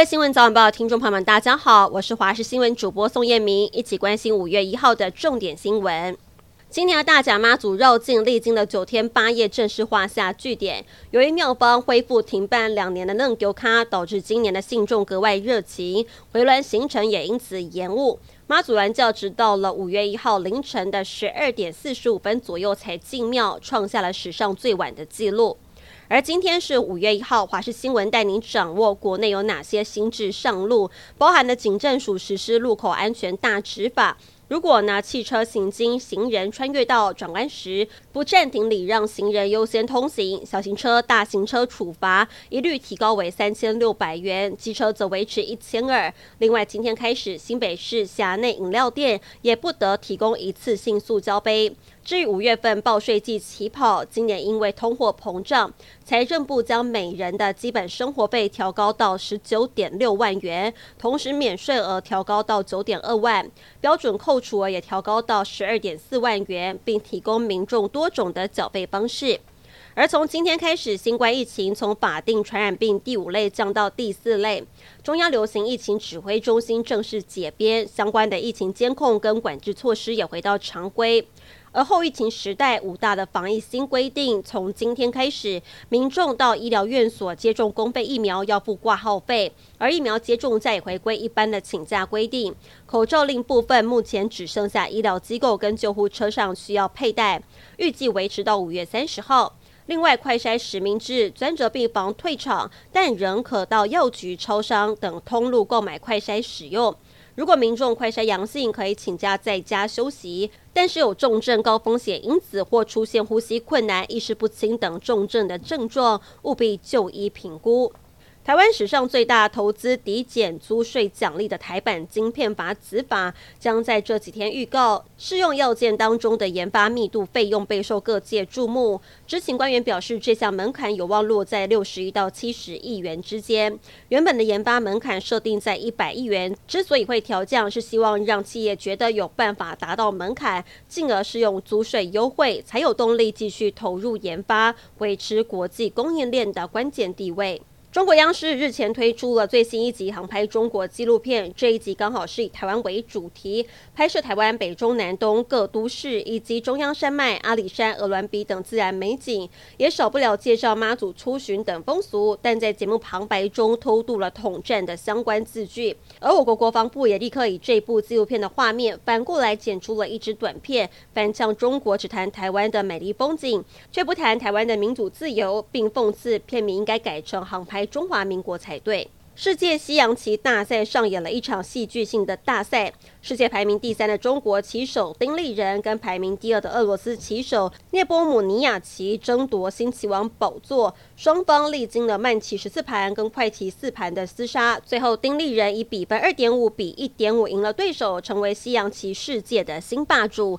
位新闻早晚报听众朋友们，大家好，我是华视新闻主播宋燕明，一起关心五月一号的重点新闻。今年的大甲妈祖绕境历经了九天八夜，正式画下句点。由于庙方恢复停办两年的嫩丢卡，导致今年的信众格外热情，回銮行程也因此延误。妈祖銮轿直到了五月一号凌晨的十二点四十五分左右才进庙，创下了史上最晚的纪录。而今天是五月一号，华视新闻带您掌握国内有哪些新制上路，包含了警政署实施路口安全大执法。如果呢，汽车行经行人穿越道转弯时不暂停礼让行人优先通行，小型车、大型车处罚一律提高为三千六百元，机车则维持一千二。另外，今天开始，新北市辖内饮料店也不得提供一次性塑胶杯。至于五月份报税季起跑，今年因为通货膨胀，财政部将每人的基本生活费调高到十九点六万元，同时免税额调高到九点二万，标准扣除额也调高到十二点四万元，并提供民众多种的缴费方式。而从今天开始，新冠疫情从法定传染病第五类降到第四类，中央流行疫情指挥中心正式解编，相关的疫情监控跟管制措施也回到常规。而后疫情时代五大的防疫新规定，从今天开始，民众到医疗院所接种公费疫苗要付挂号费，而疫苗接种再回归一般的请假规定。口罩令部分目前只剩下医疗机构跟救护车上需要佩戴，预计维持到五月三十号。另外，快筛实名制专责病房退场，但仍可到药局、超商等通路购买快筛使用。如果民众快筛阳性，可以请假在家休息；但是有重症、高风险因子或出现呼吸困难、意识不清等重症的症状，务必就医评估。台湾史上最大投资抵减租税奖励的台版晶片法子法，将在这几天预告适用要件当中的研发密度费用备受各界注目。知情官员表示，这项门槛有望落在六十亿到七十亿元之间。原本的研发门槛设定在一百亿元，之所以会调降，是希望让企业觉得有办法达到门槛，进而适用租税优惠，才有动力继续投入研发，维持国际供应链的关键地位。中国央视日前推出了最新一集航拍中国纪录片，这一集刚好是以台湾为主题，拍摄台湾北中南东各都市以及中央山脉、阿里山、鹅銮鼻等自然美景，也少不了介绍妈祖出巡等风俗。但在节目旁白中偷渡了统战的相关字句，而我国国防部也立刻以这部纪录片的画面反过来剪出了一支短片，反向中国只谈台湾的美丽风景，却不谈台湾的民主自由，并讽刺片名应该改成航拍。中华民国才对。世界西洋棋大赛上演了一场戏剧性的大赛。世界排名第三的中国棋手丁立人跟排名第二的俄罗斯棋手聂波姆尼亚奇争夺新棋王宝座。双方历经了慢棋十四盘跟快棋四盘的厮杀，最后丁立人以比分二点五比一点五赢了对手，成为西洋棋世界的新霸主。